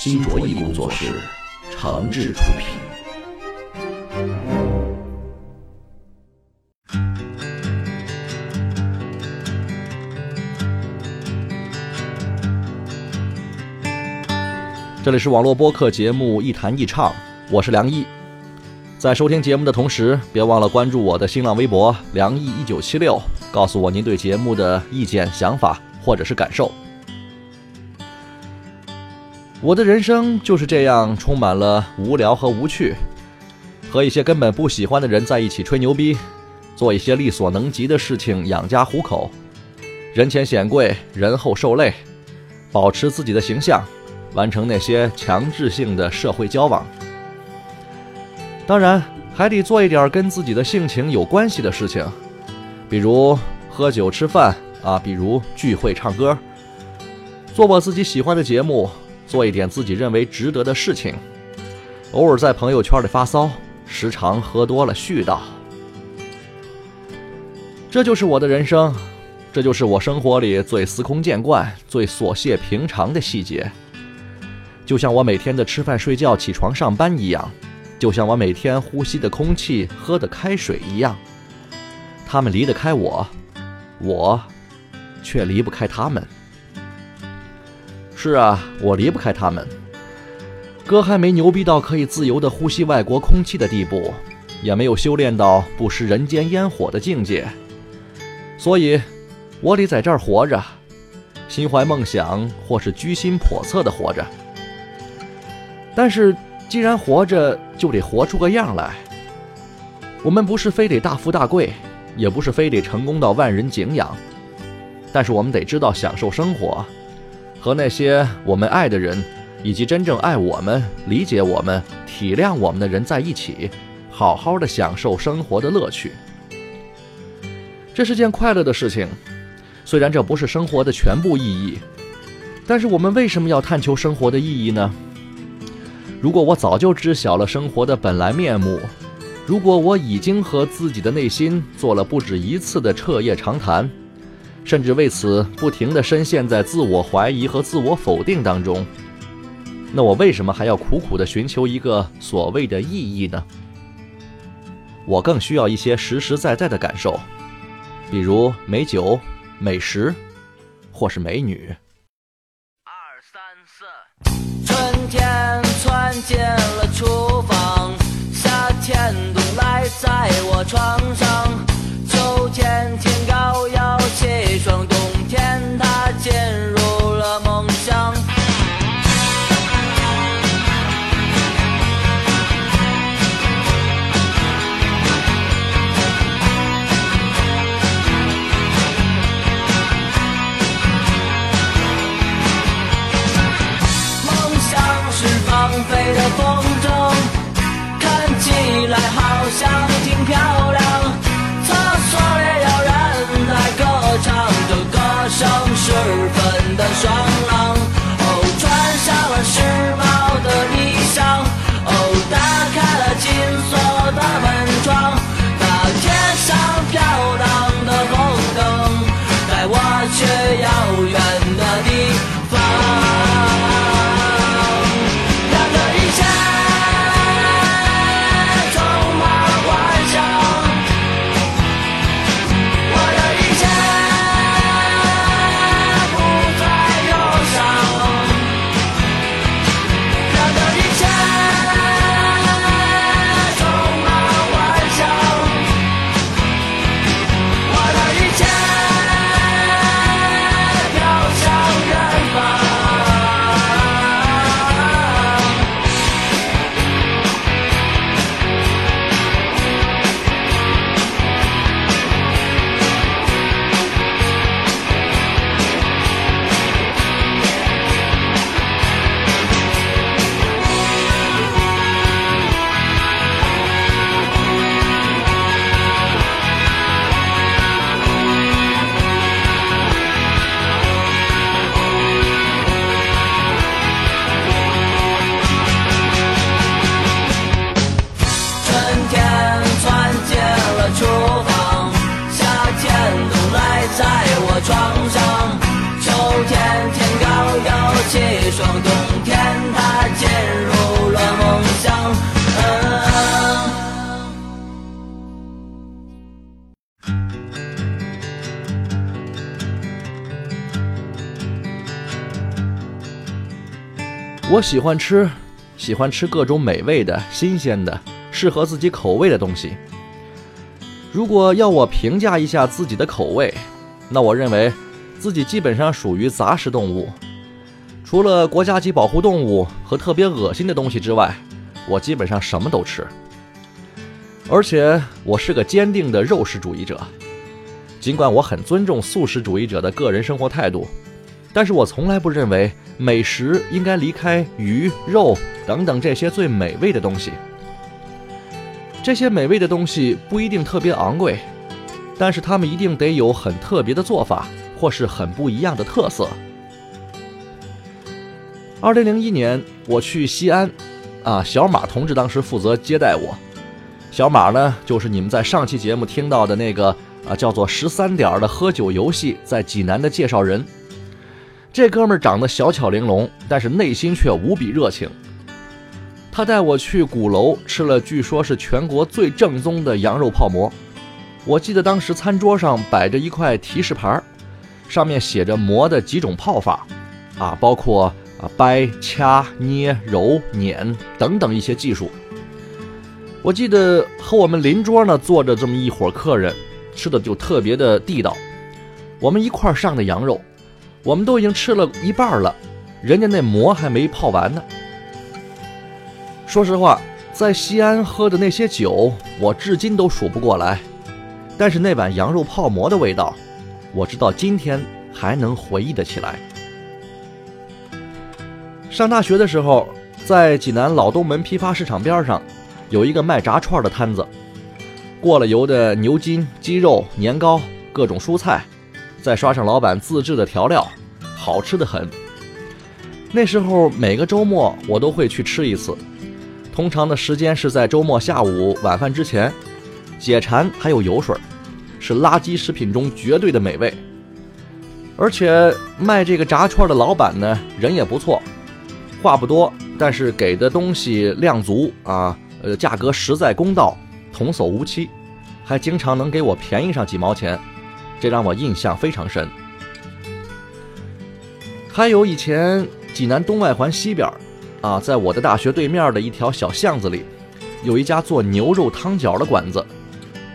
新卓艺工作室诚挚出品。这里是网络播客节目《一弹一唱》，我是梁毅。在收听节目的同时，别忘了关注我的新浪微博“梁毅一九七六”，告诉我您对节目的意见、想法或者是感受。我的人生就是这样，充满了无聊和无趣，和一些根本不喜欢的人在一起吹牛逼，做一些力所能及的事情养家糊口，人前显贵，人后受累，保持自己的形象。完成那些强制性的社会交往，当然还得做一点跟自己的性情有关系的事情，比如喝酒吃饭啊，比如聚会唱歌，做我自己喜欢的节目，做一点自己认为值得的事情，偶尔在朋友圈里发骚，时常喝多了絮叨，这就是我的人生，这就是我生活里最司空见惯、最琐屑平常的细节。就像我每天的吃饭、睡觉、起床、上班一样，就像我每天呼吸的空气、喝的开水一样。他们离得开我，我却离不开他们。是啊，我离不开他们。哥还没牛逼到可以自由的呼吸外国空气的地步，也没有修炼到不食人间烟火的境界，所以，我得在这儿活着，心怀梦想或是居心叵测的活着。但是，既然活着，就得活出个样来。我们不是非得大富大贵，也不是非得成功到万人敬仰，但是我们得知道享受生活，和那些我们爱的人，以及真正爱我们、理解我们、体谅我们的人在一起，好好的享受生活的乐趣。这是件快乐的事情，虽然这不是生活的全部意义，但是我们为什么要探求生活的意义呢？如果我早就知晓了生活的本来面目，如果我已经和自己的内心做了不止一次的彻夜长谈，甚至为此不停地深陷在自我怀疑和自我否定当中，那我为什么还要苦苦地寻求一个所谓的意义呢？我更需要一些实实在在的感受，比如美酒、美食，或是美女。二三四，春天。窜进了厨房，夏天冬赖在我床上，在我床上。秋天天高有气爽，冬天它进入了梦乡。我喜欢吃，喜欢吃各种美味的、新鲜的、适合自己口味的东西。如果要我评价一下自己的口味，那我认为自己基本上属于杂食动物。除了国家级保护动物和特别恶心的东西之外，我基本上什么都吃。而且我是个坚定的肉食主义者，尽管我很尊重素食主义者的个人生活态度，但是我从来不认为美食应该离开鱼、肉等等这些最美味的东西。这些美味的东西不一定特别昂贵，但是他们一定得有很特别的做法，或是很不一样的特色。二零零一年，我去西安，啊，小马同志当时负责接待我。小马呢，就是你们在上期节目听到的那个啊，叫做“十三点”的喝酒游戏在济南的介绍人。这哥们儿长得小巧玲珑，但是内心却无比热情。他带我去鼓楼吃了，据说是全国最正宗的羊肉泡馍。我记得当时餐桌上摆着一块提示牌，上面写着馍的几种泡法，啊，包括。啊，掰、掐、捏、揉、捻等等一些技术。我记得和我们邻桌呢坐着这么一伙客人，吃的就特别的地道。我们一块上的羊肉，我们都已经吃了一半了，人家那馍还没泡完呢。说实话，在西安喝的那些酒，我至今都数不过来。但是那碗羊肉泡馍的味道，我直到今天还能回忆得起来。上大学的时候，在济南老东门批发市场边上，有一个卖炸串的摊子。过了油的牛筋、鸡肉、年糕、各种蔬菜，再刷上老板自制的调料，好吃的很。那时候每个周末我都会去吃一次，通常的时间是在周末下午晚饭之前，解馋还有油水，是垃圾食品中绝对的美味。而且卖这个炸串的老板呢，人也不错。话不多，但是给的东西量足啊，呃，价格实在公道，童叟无欺，还经常能给我便宜上几毛钱，这让我印象非常深。还有以前济南东外环西边，啊，在我的大学对面的一条小巷子里，有一家做牛肉汤饺的馆子，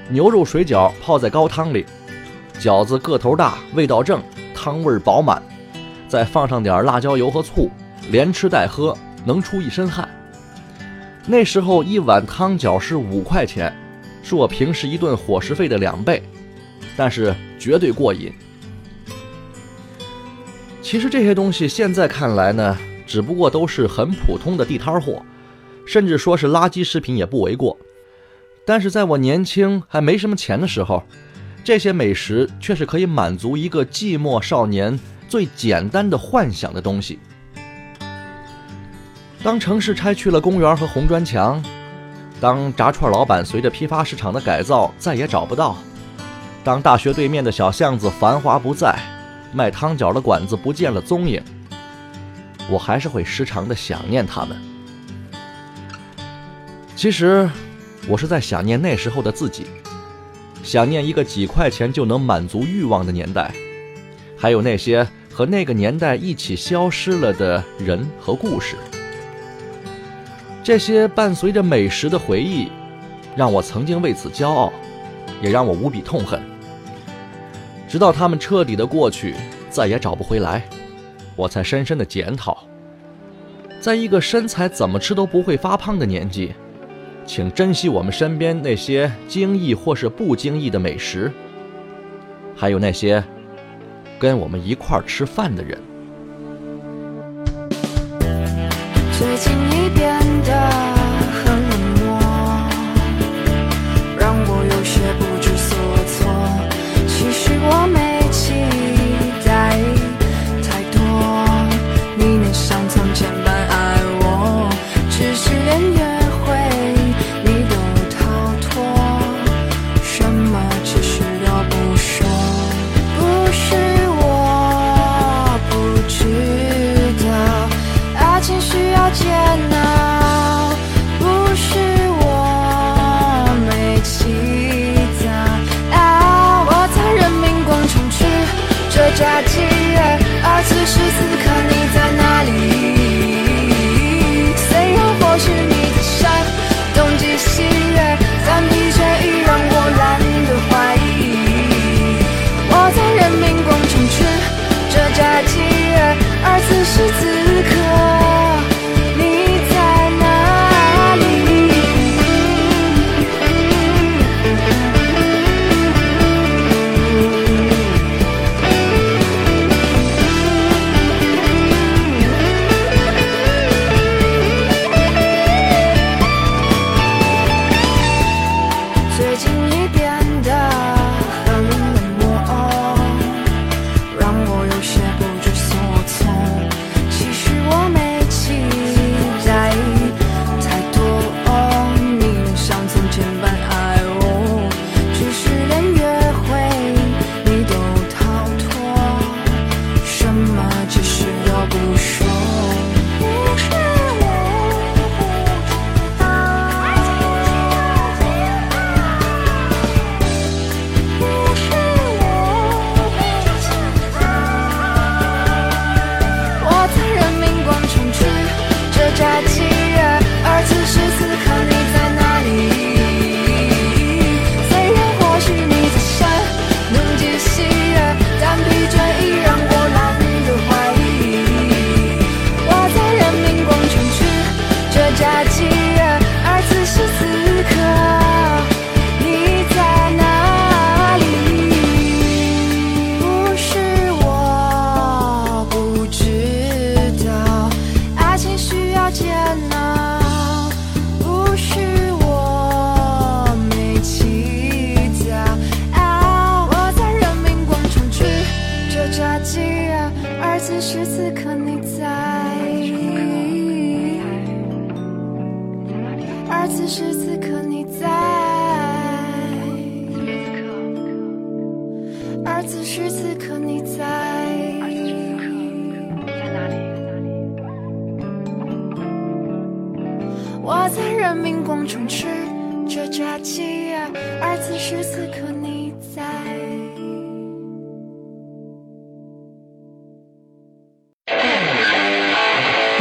牛肉水饺泡在高汤里，饺子个头大，味道正，汤味饱满，再放上点辣椒油和醋。连吃带喝，能出一身汗。那时候一碗汤饺是五块钱，是我平时一顿伙食费的两倍，但是绝对过瘾。其实这些东西现在看来呢，只不过都是很普通的地摊货，甚至说是垃圾食品也不为过。但是在我年轻还没什么钱的时候，这些美食却是可以满足一个寂寞少年最简单的幻想的东西。当城市拆去了公园和红砖墙，当炸串老板随着批发市场的改造再也找不到，当大学对面的小巷子繁华不再，卖汤饺的馆子不见了踪影，我还是会时常的想念他们。其实，我是在想念那时候的自己，想念一个几块钱就能满足欲望的年代，还有那些和那个年代一起消失了的人和故事。这些伴随着美食的回忆，让我曾经为此骄傲，也让我无比痛恨。直到他们彻底的过去，再也找不回来，我才深深的检讨：在一个身材怎么吃都不会发胖的年纪，请珍惜我们身边那些惊异或是不经意的美食，还有那些跟我们一块儿吃饭的人。最近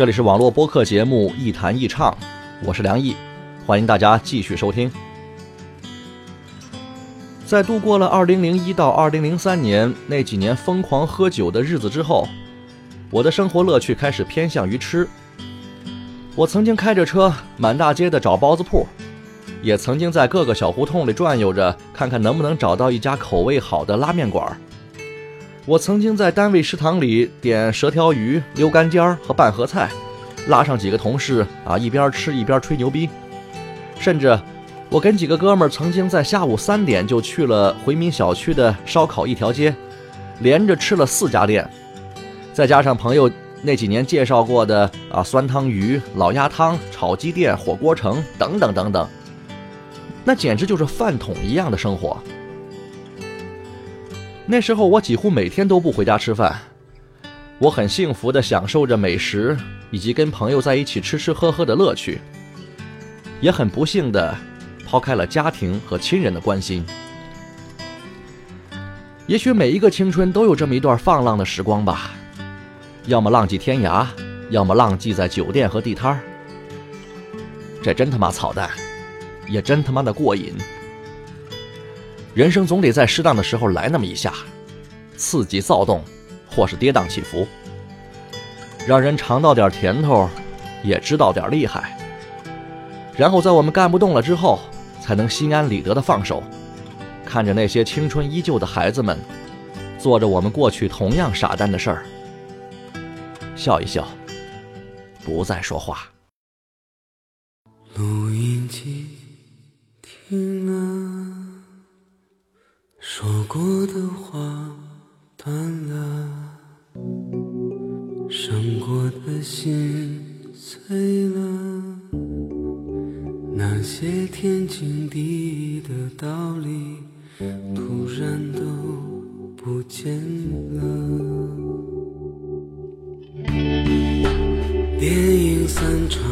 这里是网络播客节目《一弹一唱》，我是梁毅，欢迎大家继续收听。在度过了2001到2003年那几年疯狂喝酒的日子之后，我的生活乐趣开始偏向于吃。我曾经开着车满大街的找包子铺，也曾经在各个小胡同里转悠着，看看能不能找到一家口味好的拉面馆儿。我曾经在单位食堂里点蛇条鱼、溜干尖儿和拌合菜，拉上几个同事啊，一边吃一边吹牛逼。甚至，我跟几个哥们儿曾经在下午三点就去了回民小区的烧烤一条街，连着吃了四家店，再加上朋友那几年介绍过的啊酸汤鱼、老鸭汤、炒鸡店、火锅城等等等等，那简直就是饭桶一样的生活。那时候我几乎每天都不回家吃饭，我很幸福地享受着美食以及跟朋友在一起吃吃喝喝的乐趣，也很不幸地抛开了家庭和亲人的关心。也许每一个青春都有这么一段放浪的时光吧，要么浪迹天涯，要么浪迹在酒店和地摊儿。这真他妈操蛋，也真他妈的过瘾。人生总得在适当的时候来那么一下，刺激躁动，或是跌宕起伏，让人尝到点甜头，也知道点厉害。然后在我们干不动了之后，才能心安理得的放手，看着那些青春依旧的孩子们，做着我们过去同样傻蛋的事儿，笑一笑，不再说话。录音机停了，说过的话断了，伤过的心碎了，那些天经地义的道理，突然都不见了。电影散场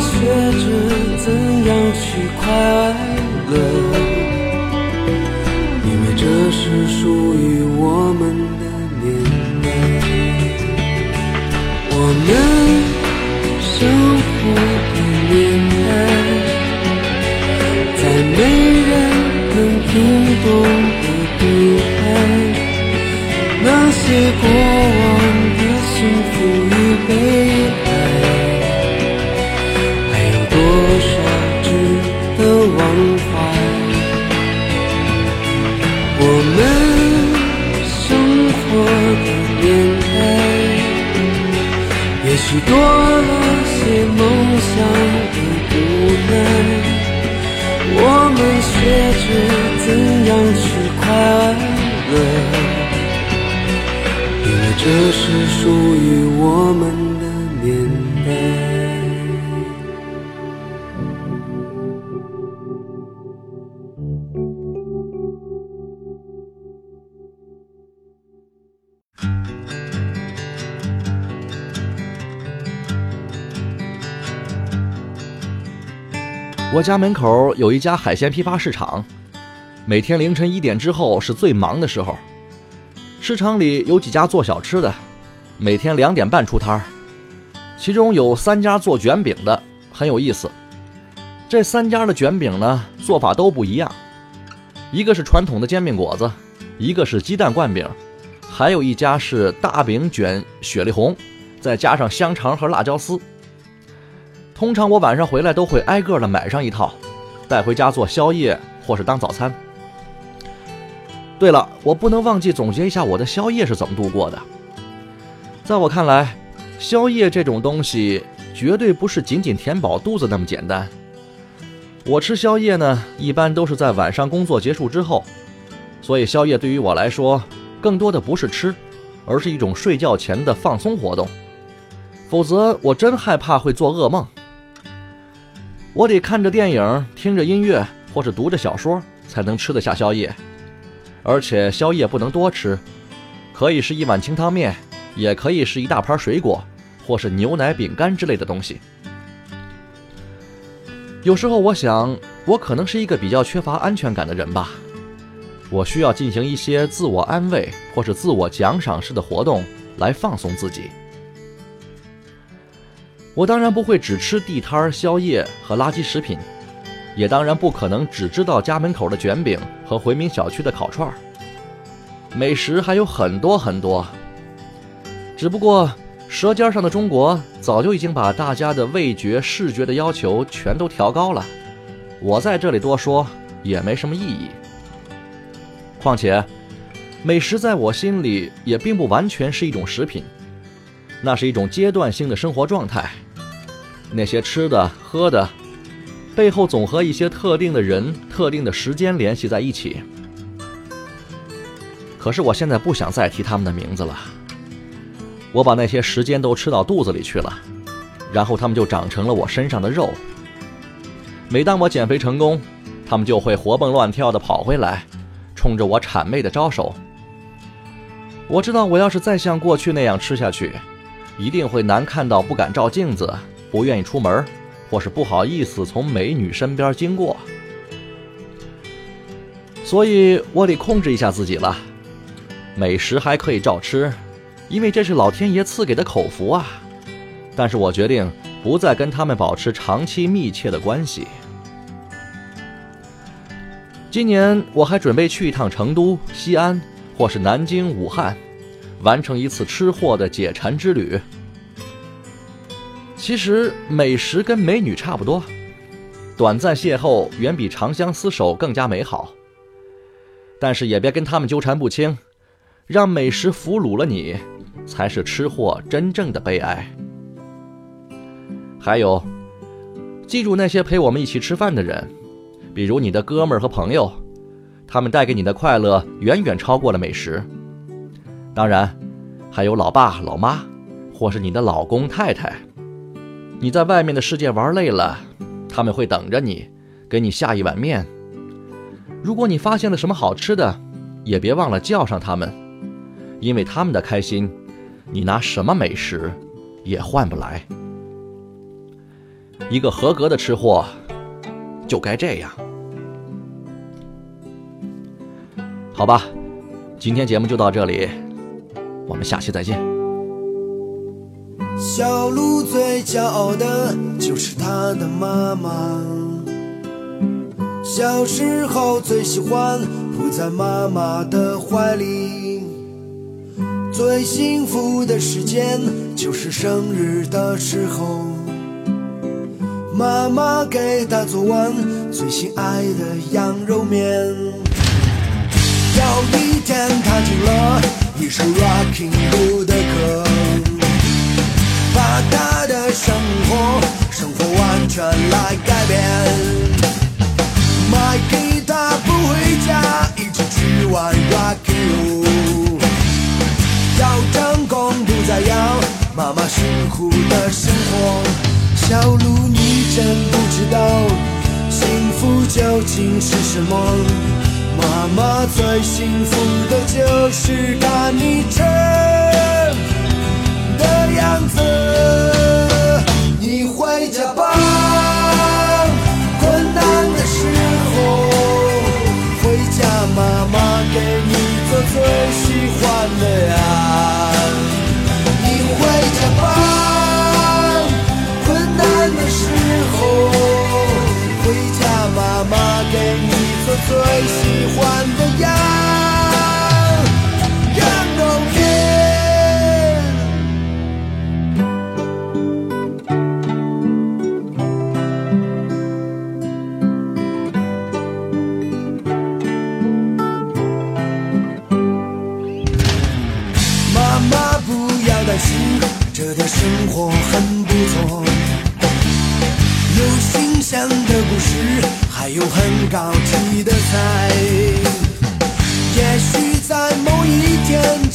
学着怎样去快乐，因为这是属于我这是属于我们的年代。我家门口有一家海鲜批发市场，每天凌晨一点之后是最忙的时候。市场里有几家做小吃的，每天两点半出摊儿，其中有三家做卷饼的，很有意思。这三家的卷饼呢，做法都不一样，一个是传统的煎饼果子，一个是鸡蛋灌饼，还有一家是大饼卷雪里红，再加上香肠和辣椒丝。通常我晚上回来都会挨个的买上一套，带回家做宵夜或是当早餐。对了，我不能忘记总结一下我的宵夜是怎么度过的。在我看来，宵夜这种东西绝对不是仅仅填饱肚子那么简单。我吃宵夜呢，一般都是在晚上工作结束之后，所以宵夜对于我来说，更多的不是吃，而是一种睡觉前的放松活动。否则，我真害怕会做噩梦。我得看着电影、听着音乐，或是读着小说，才能吃得下宵夜。而且宵夜不能多吃，可以是一碗清汤面，也可以是一大盘水果，或是牛奶、饼干之类的东西。有时候我想，我可能是一个比较缺乏安全感的人吧。我需要进行一些自我安慰或是自我奖赏式的活动来放松自己。我当然不会只吃地摊宵夜和垃圾食品，也当然不可能只知道家门口的卷饼和回民小区的烤串儿。美食还有很多很多，只不过舌尖上的中国早就已经把大家的味觉、视觉的要求全都调高了，我在这里多说也没什么意义。况且，美食在我心里也并不完全是一种食品，那是一种阶段性的生活状态。那些吃的、喝的，背后总和一些特定的人、特定的时间联系在一起。可是我现在不想再提他们的名字了。我把那些时间都吃到肚子里去了，然后他们就长成了我身上的肉。每当我减肥成功，他们就会活蹦乱跳地跑回来，冲着我谄媚地招手。我知道，我要是再像过去那样吃下去，一定会难看到不敢照镜子。不愿意出门，或是不好意思从美女身边经过，所以我得控制一下自己了。美食还可以照吃，因为这是老天爷赐给的口福啊。但是我决定不再跟他们保持长期密切的关系。今年我还准备去一趟成都、西安，或是南京、武汉，完成一次吃货的解馋之旅。其实美食跟美女差不多，短暂邂逅远比长相厮守更加美好。但是也别跟他们纠缠不清，让美食俘虏了你，才是吃货真正的悲哀。还有，记住那些陪我们一起吃饭的人，比如你的哥们儿和朋友，他们带给你的快乐远远超过了美食。当然，还有老爸老妈，或是你的老公太太。你在外面的世界玩累了，他们会等着你，给你下一碗面。如果你发现了什么好吃的，也别忘了叫上他们，因为他们的开心，你拿什么美食也换不来。一个合格的吃货就该这样。好吧，今天节目就到这里，我们下期再见。小鹿最骄傲的就是它的妈妈。小时候最喜欢扑在妈妈的怀里，最幸福的时间就是生日的时候，妈妈给他做完最心爱的羊肉面。有一天，他听了一首 Rocking Bull 的歌。把他的生活，生活完全来改变。买给他不回家，一起去玩 Rock and Roll。要成功不再要妈妈辛苦的生活。小鹿，你真不知道幸福究竟是什么。妈妈最幸福的就是看你撑。的样子，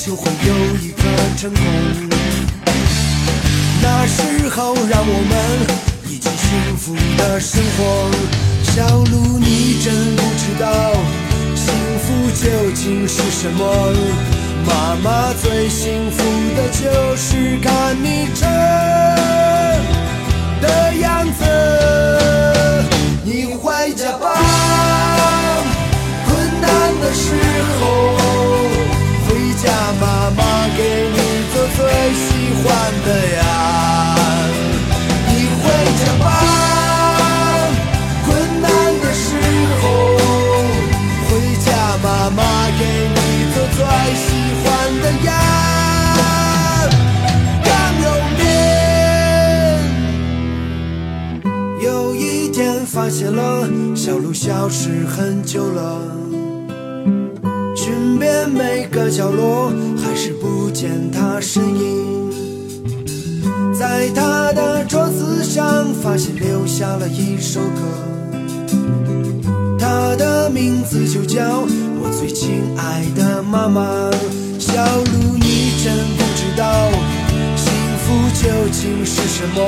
就会有一个。成功。那时候，让我们一起幸福的生活。小鹿，你真不知道幸福究竟是什么。妈妈最幸福的就是看你真的样子。你回家吧，困难的时候，妈妈给你做最喜欢的呀。你回家吧，困难的时候回家，妈妈给你做最喜欢的呀。羊肉面。有一天发现了小鹿消失很久了，寻遍每个角落，还是不见它身影。在他的桌子上发现留下了一首歌，他的名字就叫我最亲爱的妈妈。小鹿，你真不知道幸福究竟是什么。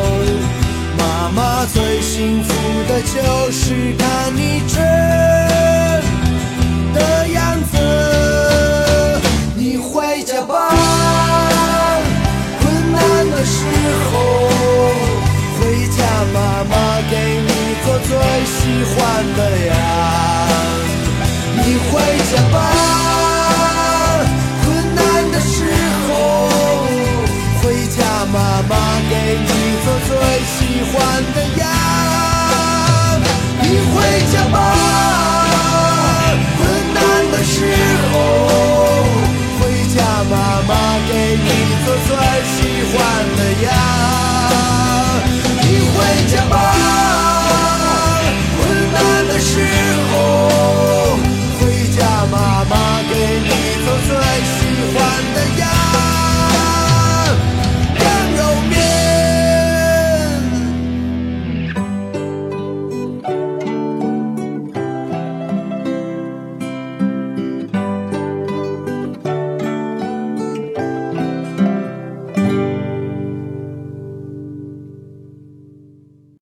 妈妈最幸福的就是看你真的样的时候回家，妈妈给你做最喜欢的呀。你回家吧，你